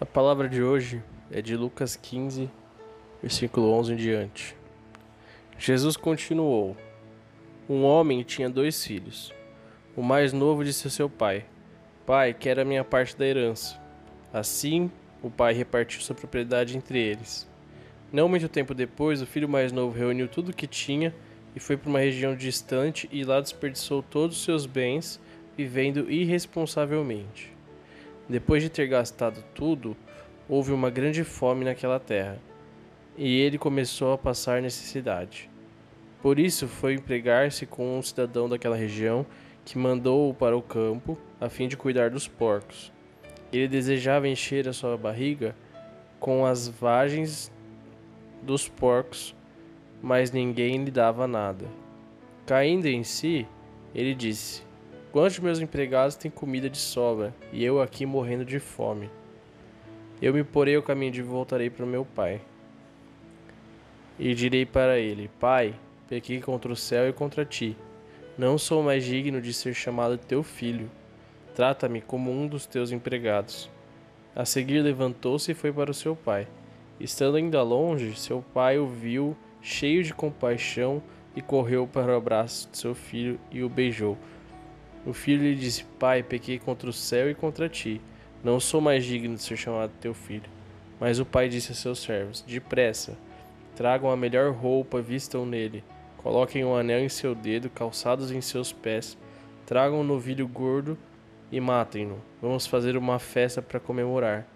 A palavra de hoje é de Lucas 15, versículo 11 em diante. Jesus continuou: Um homem tinha dois filhos. O mais novo disse a seu pai: Pai, quero a minha parte da herança. Assim, o pai repartiu sua propriedade entre eles. Não muito tempo depois, o filho mais novo reuniu tudo o que tinha e foi para uma região distante e lá desperdiçou todos os seus bens, vivendo irresponsavelmente. Depois de ter gastado tudo, houve uma grande fome naquela terra, e ele começou a passar necessidade. Por isso foi empregar-se com um cidadão daquela região que mandou-o para o campo a fim de cuidar dos porcos. Ele desejava encher a sua barriga com as vagens dos porcos, mas ninguém lhe dava nada. Caindo em si, ele disse: Quantos meus empregados têm comida de sobra, e eu aqui morrendo de fome? Eu me porei ao caminho de voltarei para o meu pai. E direi para ele: Pai, pequei contra o céu e contra ti. Não sou mais digno de ser chamado teu filho. Trata-me como um dos teus empregados. A seguir levantou-se e foi para o seu pai. Estando ainda longe, seu pai o viu, cheio de compaixão, e correu para o abraço de seu filho e o beijou. O filho lhe disse: Pai, pequei contra o céu e contra ti. Não sou mais digno de ser chamado teu filho. Mas o pai disse a seus servos: Depressa, tragam a melhor roupa, vistam nele, coloquem um anel em seu dedo, calçados em seus pés, tragam um novilho gordo e matem-no. Vamos fazer uma festa para comemorar.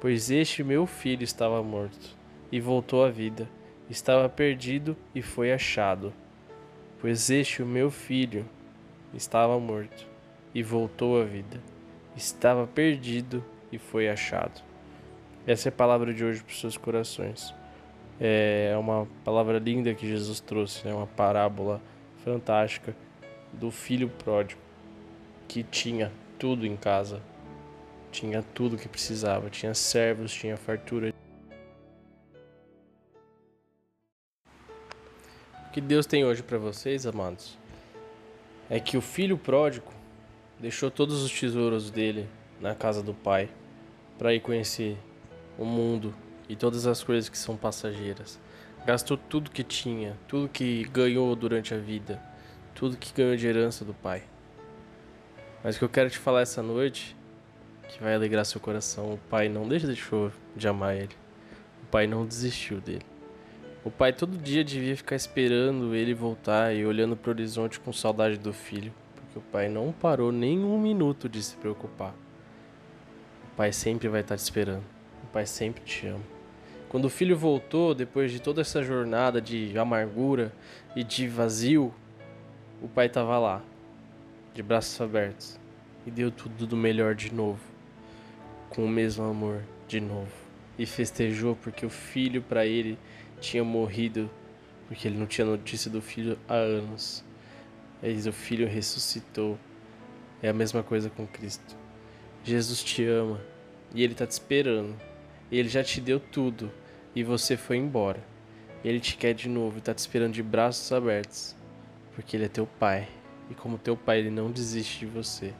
Pois este meu filho estava morto e voltou à vida, estava perdido e foi achado. Pois este o meu filho estava morto e voltou à vida, estava perdido e foi achado. Essa é a palavra de hoje para os seus corações. É uma palavra linda que Jesus trouxe, é né? uma parábola fantástica do filho pródigo que tinha tudo em casa, tinha tudo que precisava, tinha servos, tinha fartura. O que Deus tem hoje para vocês, amados, é que o filho pródigo deixou todos os tesouros dele na casa do pai para ir conhecer o mundo e todas as coisas que são passageiras. Gastou tudo que tinha, tudo que ganhou durante a vida, tudo que ganhou de herança do pai. Mas o que eu quero te falar essa noite, que vai alegrar seu coração, o pai não deixou de amar ele. O pai não desistiu dele. O pai todo dia devia ficar esperando ele voltar e olhando para o horizonte com saudade do filho, porque o pai não parou nem um minuto de se preocupar. O pai sempre vai estar te esperando. O pai sempre te ama. Quando o filho voltou, depois de toda essa jornada de amargura e de vazio, o pai estava lá, de braços abertos, e deu tudo do melhor de novo, com o mesmo amor de novo, e festejou porque o filho para ele tinha morrido porque ele não tinha notícia do filho há anos. Eis o filho ressuscitou. É a mesma coisa com Cristo. Jesus te ama e ele está te esperando. Ele já te deu tudo e você foi embora. Ele te quer de novo e está te esperando de braços abertos, porque ele é teu pai. E como teu pai, ele não desiste de você.